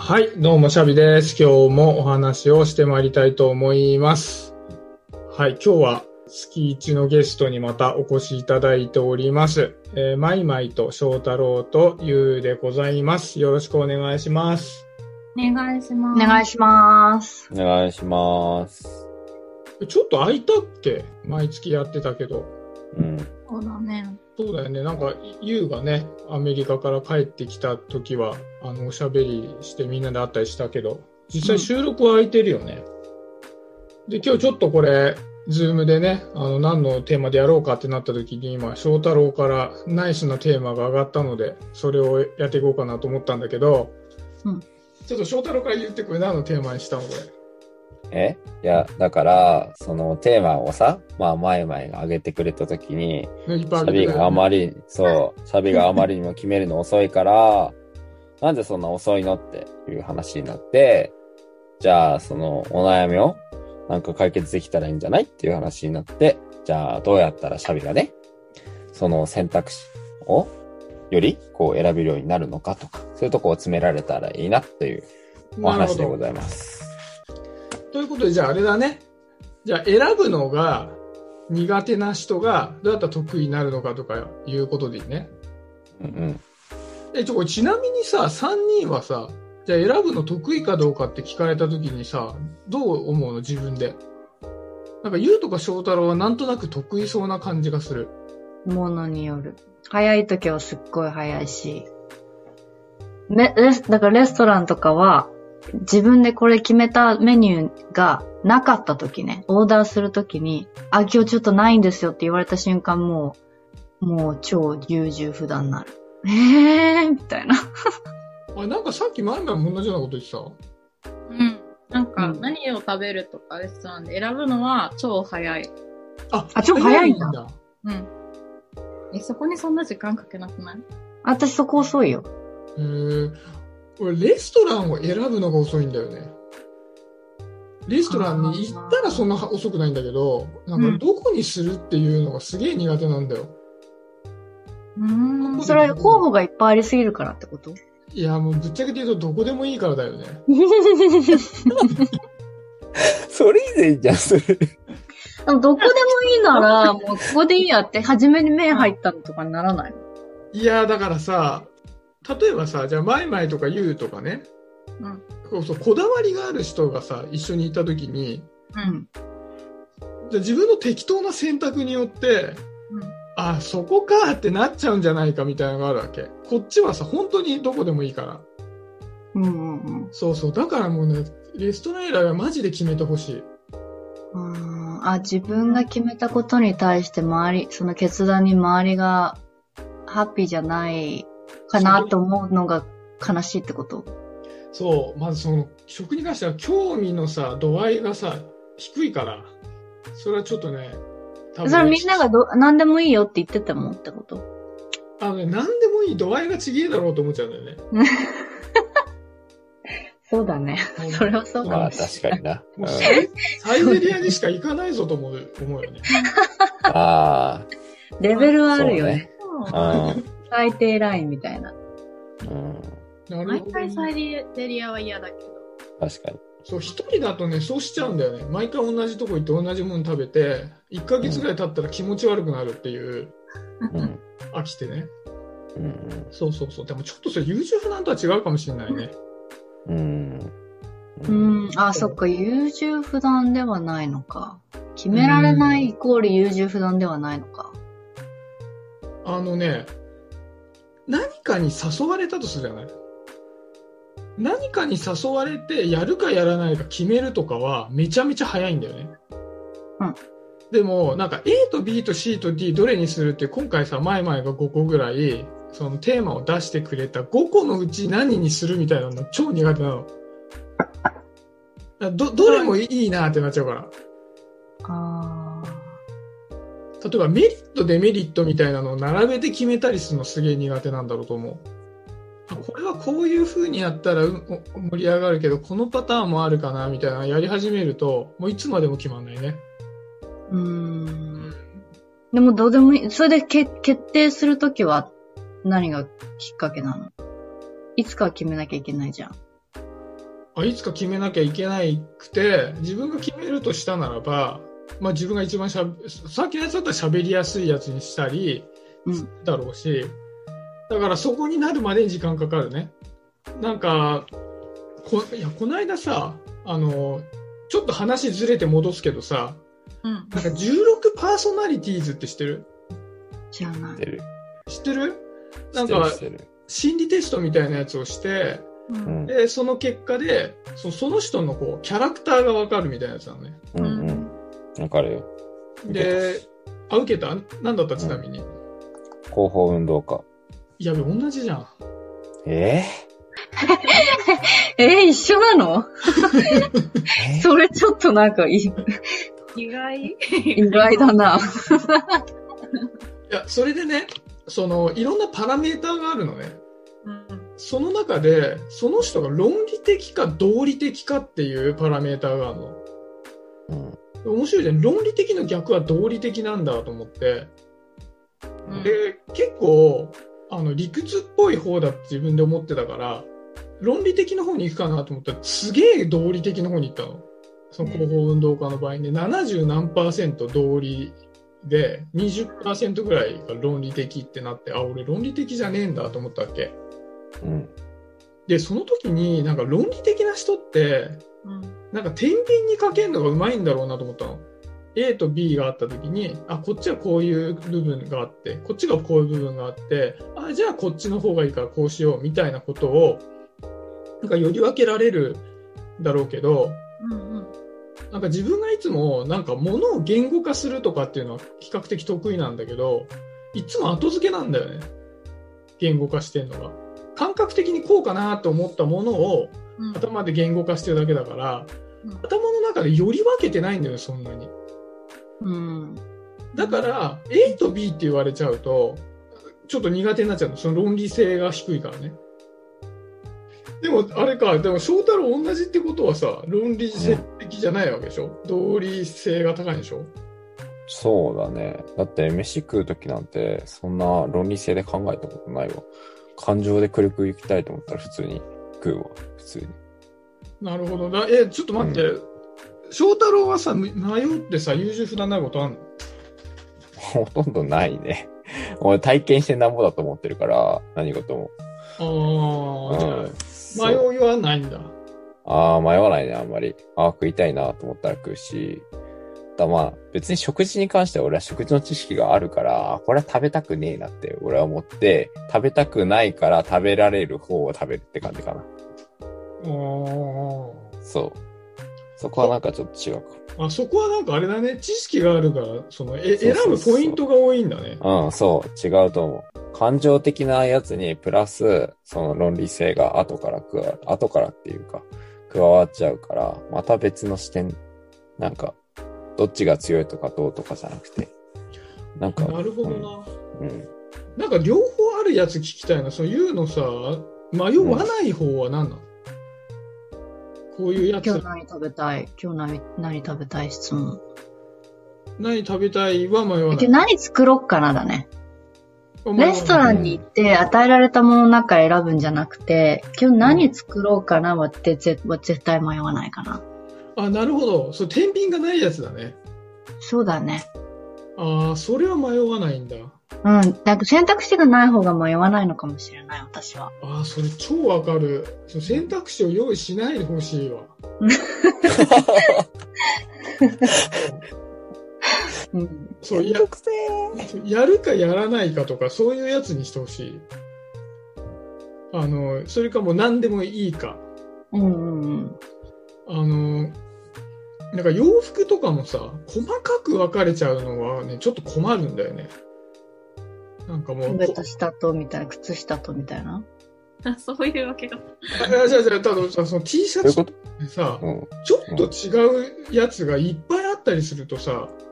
はい、どうも、シャビです。今日もお話をしてまいりたいと思います。はい、今日は月一のゲストにまたお越しいただいております。えー、マイマイと翔太郎とゆうでございます。よろしくお願いします。お願いしまおす。願いします。お願いします。ちょっと空いたっけ？毎月やってたけど。うん。そうだね。そうだよね。なんか、ゆうがね、アメリカから帰ってきた時は、あの、おしゃべりしてみんなで会ったりしたけど、実際収録は空いてるよね。で、今日ちょっとこれ、ズームでね、あの、何のテーマでやろうかってなった時に、今、翔太郎からナイスなテーマが上がったので、それをやっていこうかなと思ったんだけど、うんちょっと翔太郎から言ってこれ何のテーマにしたのこれ？え？いや、だから、そのテーマをさ、まあ、前々が上げてくれたときに、ね、いっぱいサビがあまり、そう、サビがあまりにも決めるの遅いから、なんでそんな遅いのっていう話になって、じゃあ、そのお悩みをなんか解決できたらいいんじゃないっていう話になって、じゃあ、どうやったらサビがね、その選択肢をよりこう選べるようになるのかとか、そういうとこを詰められたらいいなっていうお話でございます。ということで、じゃああれだね。じゃあ選ぶのが苦手な人がどうやったら得意になるのかとかいうことでいいね。うんうん。え、ちょ、これちなみにさ、3人はさ、じゃあ選ぶの得意かどうかって聞かれた時にさ、どう思うの？自分で。なんか、ゆうとか翔太郎はなんとなく得意そうな感じがする。ものによる。早い時はすっごい早いし。め、レス、だからレストランとかは、自分でこれ決めたメニューがなかった時ね、オーダーする時に、あ、今日ちょっとないんですよって言われた瞬間もう、もう超優柔不断になる。えーみたいな。あなんかさっき前々も同じようなこと言ってた？うん。なんか、うん何を食べるとかレストランで選ぶのは超早い。ああ超早いんだだ。うん。え、そこにそんな時間かけなくない？私そこ遅いよ。へー俺、レストランを選ぶのが遅いんだよね。レストランに行ったらそんな遅くないんだけど、なんかどこにするっていうのがすげえ苦手なんだよ。うーん。それは候補がいっぱいありすぎるからってこと？いや、もうぶっちゃけて言うとどこでもいいからだよね。それ以前じゃん、それ。でもどこでもいいなら、もうここでいいやって、初めに目入ったのとかにならないの？いや、だからさ、例えばさ、じゃあ、マイマイとかユウとかね、うんこうそうこだわりがある人がさ、一緒にいたときに、うん。じゃあ自分の適当な選択によって、うんあ、そこかってなっちゃうんじゃないかみたいなのがあるわけ。こっちはさ、本当にどこでもいいから。うんうんうん。そうそう。だからもうね、レストラン選びはマジで決めてほしい。あ、自分が決めたことに対して周り、その決断に周りがハッピーじゃないかなと思うのが悲しいってこと？そう。まずその、食に関しては興味のさ、度合いがさ、低いから。それはちょっとね、多それみんながど、何でもいいよって言っててもってこと？あのね、何でもいい度合いがちげえだろうと思っちゃうんだよね。そうだね。それはそうかまあ、もしれない。確かにな。サイゼリアにしか行かないぞと思う思うよね。あレベルはあ、るよね。ね。そうう最低ラインみたいな。ん。うん。毎なるほど回サイゼリアは嫌だけど。確かに。そう、一人だとね、そうしちゃうんだよね。毎回同じとこ行って同じもの食べて、1ヶ月ぐらい経ったら気持ち悪くなるっていう、うん。飽きてね。うん。そうそうそう。でもちょっとそれ優柔不断とは違うかもしれないね。うん。う。ん。あ、そっか。優柔不断ではないのか。決められないイコール優柔不断ではないのか。あのね、何かに誘われたとするじゃない？何かに誘われてやるかやらないか決めるとかはめちゃめちゃ早いんだよね。うん。でも、なんか A と B と C と D どれにするって今回さ、前々が5個ぐらい、そのテーマを出してくれた5個のうち何にするみたいなの超苦手なの。ど、どれもいいなってなっちゃうから。あ例えばメリット、デメリットみたいなのを並べて決めたりするのすげえ苦手なんだろうと思う。あこれはこういう風にやったら盛り上がるけど、このパターンもあるかなみたいなのやり始めると、もういつまでも決まんないね。ー。うーん。でもどうでもいい。それでけ決定するときは何がきっかけなの？いつかは決めなきゃいけないじゃん。あいつか決めなきゃいけないくて、自分が決めるとしたならば、まあ自分が一番しゃべ、さっきのやつだったら喋りやすいやつにしたり、うん。だろうし、だからそこになるまでに時間かかるね。なんか、こいやこの間さ、あの、ちょっと話ずれて戻すけどさ、うん。なんか16パーソナリティーズって知ってる？知らない。知ってる。知ってる？なんか。心理テストみたいなやつをして、う。うんん。で、その結果で、そその人のこう、キャラクターがわかるみたいなやつなのね。うんうん。わかるよ。で、あ、受けた？なんだった？ちなみに。広報運動家。やべ、同じじゃん。え？えー一緒なの？それちょっとなんかい意外意外だな。いや、それでね、その、いろんなパラメーターがあるのね。うん。その中で、その人が論理的か道理的かっていうパラメーターがあるの。うん面白いじゃん。論理的の逆は道理的なんだと思って。うんで、結構、あの、理屈っぽい方だって自分で思ってたから、論理的の方に行くかなと思ったら、すげえ道理的の方に行ったの。その広報運動家の場合ね、70何パーセント道理で、20%ぐらいが論理的ってなって、あ、俺論理的じゃねえんだと思ったわけ。うん。で、その時になんか論理的な人って、うん。なんか天秤にかけるのがうまいんだろうなと思ったの。A と B があった時に、あ、こっちはこういう部分があって、こっちがこういう部分があって、あ、じゃあこっちの方がいいからこうしようみたいなことを、なんかより分けられるだろうけど、うん。なんか自分がいつもなんか物を言語化するとかっていうのは比較的得意なんだけど、いつも後付けなんだよね。言語化してんのが。感覚的にこうかなと思ったものをうん。頭で言語化してるだけだから、うん頭の中でより分けてないんだよね、そんなに。うん。だから、A と B って言われちゃうと、ちょっと苦手になっちゃうの。その論理性が低いからね。でも、あれか、でも翔太郎同じってことはさ、論理性的じゃないわけでしょ、道理性が高いんでしょ？そうだね。だって飯食うときなんて、そんな論理性で考えたことないわ。感情でくるくる行きたいと思ったら普通に食うわ。普通に。なるほどな。え、ちょっと待って。翔太郎はさ、迷ってさ、優柔不断なことあんの？ほとんどないね。俺体験してなんぼだと思ってるから、何事も。ああ、うん迷いはないんだ。ああ、迷わないね、あんまり。ああ、食いたいなと思ったら食うし。だまあ、別に食事に関しては俺は食事の知識があるから、あこれは食べたくねえなって俺は思って、食べたくないから食べられる方を食べるって感じかな。あそう。そこはなんかちょっと違うかあ。あそこはなんかあれだね。知識があるから、その、え選ぶポイントが多いんだね。も。うん、そう、違うと思う。感情的なやつにプラス、その論理性が後から加わる、後からっていうか、加わっちゃうから、また別の視点、なんか、どっちが強いとかどうとかじゃなくて、なんか、なるほどな。うん。なんか両方あるやつ聞きたいな。そういうのさ、迷わない方は何なの、こういうやつ今日何食べたい？今日何何食べたい質問。何食べたいは迷わない。今日何作ろっかなだね。レストランに行って与えられたものの中選ぶんじゃなくて、今日何作ろうかなはって絶は絶対迷わないかな。あ、なるほど。そう、天秤がないやつだね。そうだね。ああ、それは迷わないんだ。うん。なんか選択肢がない方が迷わないのかもしれない、私は。ああ、それ超わかる。そう選択肢を用意しないでほしいわ。うん。そう、や、やるかやらないかとか、そういうやつにしてほしい。あの、それかもう何でもいいか。うんうんうん。あの、なんか洋服とかもさ、細かく分かれちゃうのはね、ちょっと困るんだよね。なんかもう、食べた下とみたいな、靴下とみたいな？あそういうわけが。あいやじゃあじゃあ、たださ、その T シャツどういうこでさと、うん。ちょっと違うやつがいっぱいあったりするとさ、うん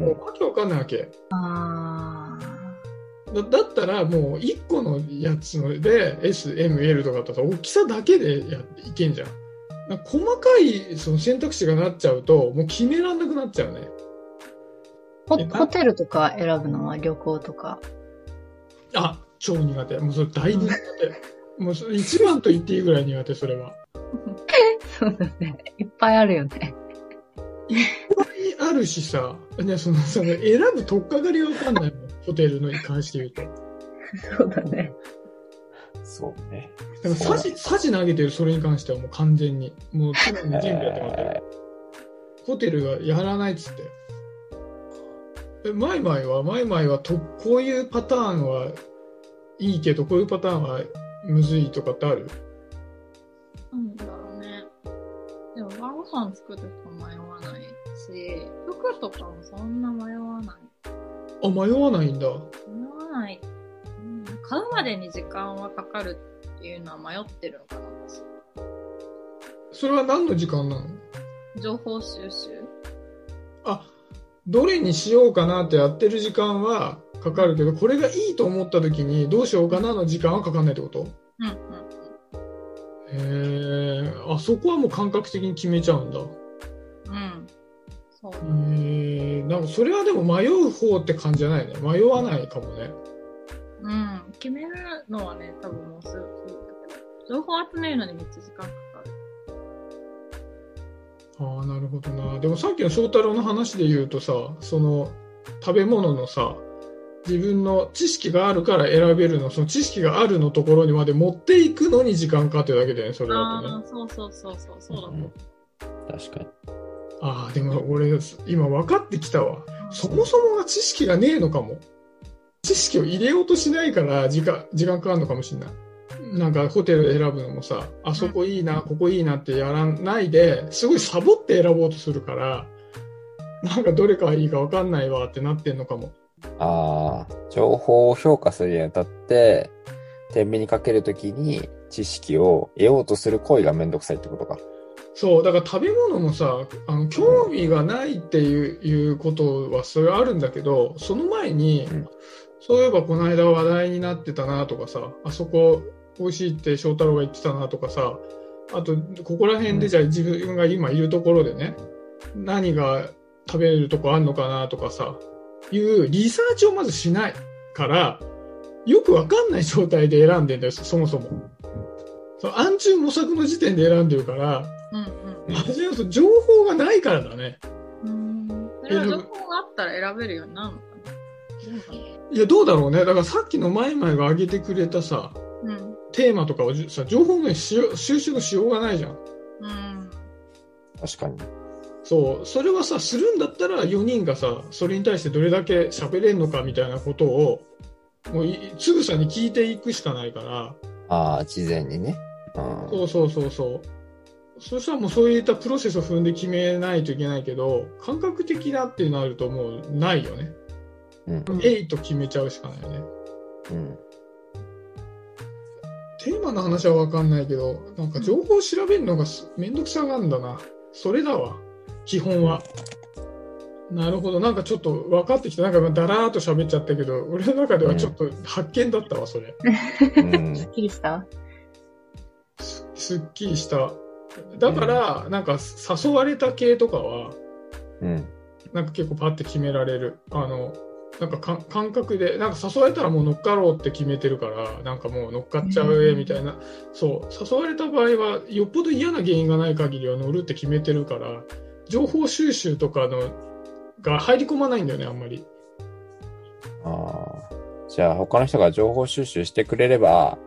もうわけわかんないわけ。あだだったらもう1個のやつので S、M、L とかだったら大きさだけでやいけんじゃん。細かいその選択肢がなっちゃうと、もう決めらんなくなっちゃうね。ホホテルとか選ぶのは旅行とか？あ、超苦手。もうそれだいぶ苦手。もうそれ一番と言っていいぐらい苦手、それは。そうだね。いっぱいあるよね。あるしさ、ね、その、その、選ぶ取っかかりがわかんないもん。ホテルのに関して言うと。そうだね。そうね。だから、サジ、サジ投げてる、それに関してはもう完全に。もう、常に準備やってもらってる。ホテルがやらないっつって。え、マイマイは、マイマイはと、こういうパターンはいいけど、こういうパターンはむずいとかってある？なんだろうね。でも晩ご飯作ると迷わないし、服とかもそんな迷わない。あ、迷わないんだ。迷わない。うん、買うまでに時間はかかるっていうのは迷ってるのかな、私。それは何の時間なの？情報収集あ、どれにしようかなってやってる時間はかかるけど、これがいいと思った時にどうしようかなの時間はかかんないってこと？うんうんへえ、あそこはもう感覚的に決めちゃうんだ。うん。うん。そう。へえ、なんかそれはでも迷う方って感じじゃないね。迷わないかもね。うん。決めるのはね、多分もうすぐすぐだけど、情報集めるのにめっちゃ時間かかる。ああ、なるほどな。でもさっきの翔太郎の話で言うとさ、その食べ物のさ、自分の知識があるから選べるの、その知識があるのところにまで持っていくのに時間かかってるだけだよね、それだとね。ああ、そうそうそうそう、そうだと思う。確かに。ああ、でも俺、今分かってきたわ。そもそもが知識がねえのかも。知識を入れようとしないから時間、時間かかるのかもしれない。なんかホテル選ぶのもさ、あそこいいな、ここいいなってやらないで、すごいサボって選ぼうとするから、なんかどれがいいか分かんないわってなってんのかも。ああ、情報を評価するにあたって、天秤にかけるときに知識を得ようとする行為がめんどくさいってことか。そう、だから食べ物もさ、あの興味がないっていういうことはそれあるんだけど、その前に、うんそういえばこの間話題になってたなとかさ、あそこ美味しいって翔太郎が言ってたなとかさ、あと、ここら辺でじゃあ自分が今いるところでね、何が食べれるとこあんのかなとかさ、いうリサーチをまずしないから、よくわかんない状態で選んでんだよ、そもそも。その暗中模索の時点で選んでるから、うん初めはそう情報がないからだね。うん。うん。それは情報があったら選べるようになるのいや、どうだろうね。だからさっきの前々が挙げてくれたさ、なうん。テーマとかをじさ、情報のしよ収集のしようがないじゃん。うん。確かに。そう、それはさ、するんだったら4人がさ、それに対してどれだけ喋れんのかみたいなことを、もういつぐさに聞いていくしかないから、ああ、事前にね。うん。そうそうそうそう。そしたらもうそういったプロセスを踏んで決めないといけないけど、感覚的なってなるともうないよね。うん。えいと決めちゃうしかないよね。うん。テーマの話は分かんないけど、なんか情報を調べるのがすめんどくさがるんだな。それだわ。基本は。なるほど。なんかちょっと分かってきた。なんかだらーっと喋っちゃったけど、俺の中ではちょっと発見だったわ、それ。うん。すっきりした？すすっきりした。だから、なんか誘われた系とかは、うん。なんか結構パッて決められる。あの、なんかか感覚で、なんか誘われたらもう乗っかろうって決めてるから、なんかもう乗っかっちゃうえみたいな。そう、誘われた場合は、よっぽど嫌な原因がない限りは乗るって決めてるから、情報収集とかのが入り込まないんだよね、あんまり。ああ。じゃあ他の人が情報収集してくれれば、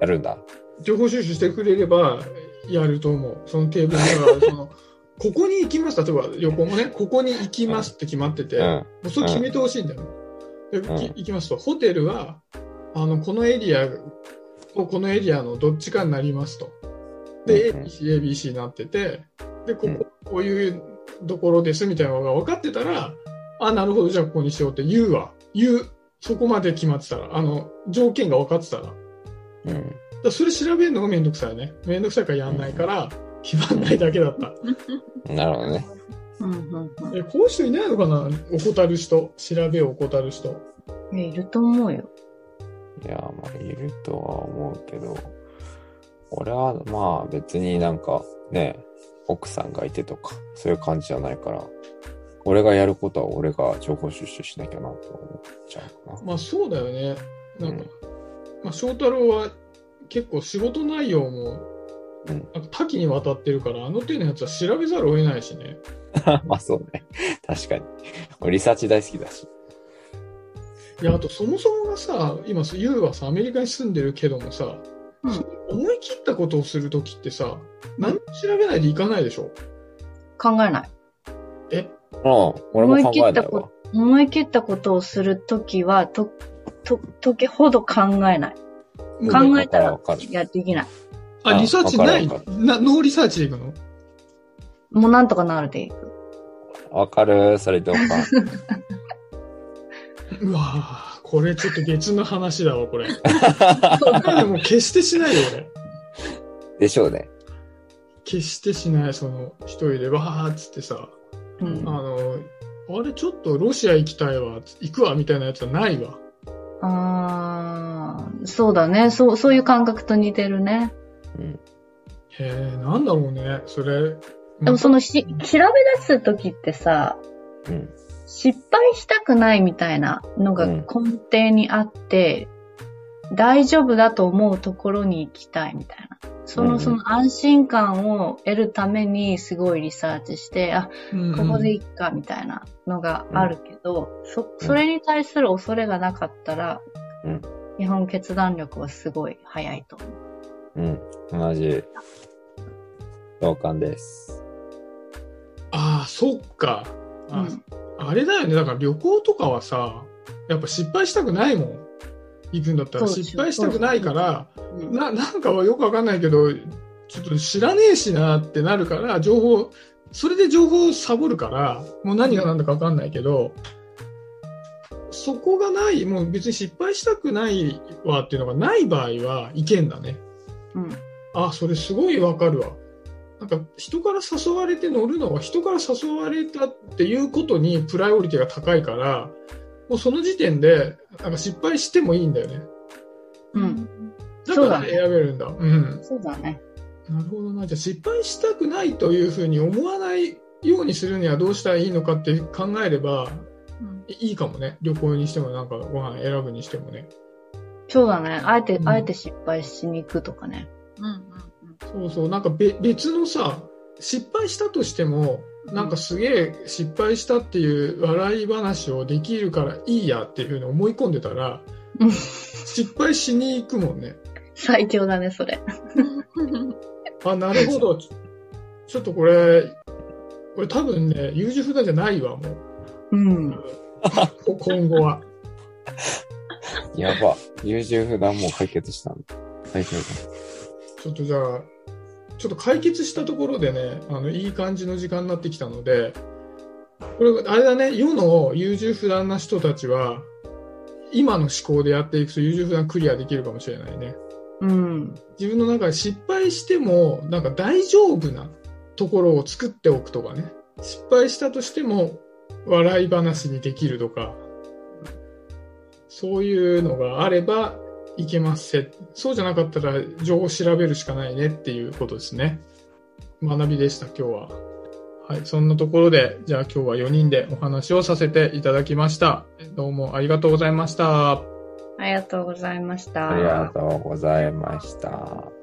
やるんだ。情報収集してくれればやると思う。そのテーブルだから、その、ここに行きます。例えば横もね、ここに行きますって決まってて、うん。もうそれ決めてほしいんだよね。でうんき行きますと、ホテルは、あの、このエリアとこのエリアのどっちかになりますと。で、うんうん ABC、ABC になってて、で、こうんこ、こういうところですみたいなのが分かってたら、あ、なるほど、じゃあここにしようって言うわ。言う。そこまで決まってたら、あの、条件が分かってたら。うん。らそれ調べるのがめんどくさいね。めんどくさいからやんないから、決まんないだけだった。なるほどね。うんうんうんえ、こういう人いないのかな？怠る人。調べを怠る人。え。いると思うよ。いや、まあ、いるとは思うけど、俺はまあ別になんかね、奥さんがいてとか、そういう感じじゃないから、俺がやることは俺が情報収集しなきゃなと思っちゃうかな。まあそうだよね。なんか、うんまあ翔太郎は結構仕事内容もうんなんか多岐にわたってるから、あの手のやつは調べざるを得ないしね。まあそうね。確かに。俺リサーチ大好きだし。いや、あとそもそもがさ、今、ユウはさ、アメリカに住んでるけどもさ、うん思い切ったことをするときってさ、何も調べないでいかないでしょ？考えない。え？うん。俺も考えないわ。思い切ったことをするときは、と、と、時ほど考えない。考えたらいや、できない。あ、リサーチない？な、ノーリサーチでいくの？もうなんとかなるでいく。わかるそれどうか。うわぁ、これちょっと別の話だわ、これ。でも決してしないよ、俺。でしょうね。決してしない、その、一人でわーっつってさ、うんあの、あれちょっとロシア行きたいわ、行くわ、みたいなやつはないわ。あーそうだね。そう、そういう感覚と似てるね。うん。へえ、なんだろうね、それ。でもそのし、調べ出すときってさ、うん。失敗したくないみたいなのがうん根底にあって、大丈夫だと思うところに行きたいみたいな。その、うんうんその安心感を得るためにすごいリサーチして、あ、うんここで行くかみたいなのがあるけど、そ、それに対する恐れがなかったら、うん日本決断力はすごい早いと思う。うん。同じ。同感です。ああ、そっか。あ,、うんあれだよね。だから旅行とかはさ、やっぱ失敗したくないもん。行くんだったら失敗したくないから、うんな、なんかはよくわかんないけど、ちょっと知らねえしなってなるから、情報、それで情報をサボるから、もう何が何だかわかんないけど、そこがない、もう別に失敗したくないわっていうのがない場合は、いけんだね。うん。あ、それすごいわかるわ。なんか人から誘われて乗るのは人から誘われたっていうことにプライオリティが高いから、もうその時点でなんか失敗してもいいんだよね。うん。だからそうだね選べるんだ。うん。そうだね。なるほどな。じゃあ失敗したくないというふうに思わないようにするにはどうしたらいいのかって考えればうんいいかもね。旅行にしてもなんかご飯選ぶにしてもね。そうだね。あえて、うんあえて失敗しに行くとかね。うんうんそうそう。なんかべ別のさ、失敗したとしても、なんかすげえ失敗したっていう笑い話をできるからいいやっていうふうに思い込んでたら、うん失敗しに行くもんね。最強だね、それ。うん。あ、なるほど。ちょっとこれ、これ多分ね、優柔不断じゃないわ、もう。うん。こ 今後は。やば。優柔不断もう解決したんだ。大丈ちょっとじゃあ、ちょっと解決したところでね、あの、いい感じの時間になってきたので、これ、あれだね、世の優柔不断な人たちは、今の思考でやっていくと優柔不断クリアできるかもしれないね。うん。自分の中で失敗しても、なんか大丈夫なところを作っておくとかね。失敗したとしても、笑い話にできるとか、そういうのがあればいけますせ。そうじゃなかったら情報を調べるしかないねっていうことですね。学びでした、今日は。はい、そんなところで、じゃあ今日は4人でお話をさせていただきました。どうもありがとうございました。ありがとうございました。夫。ありがとうございました。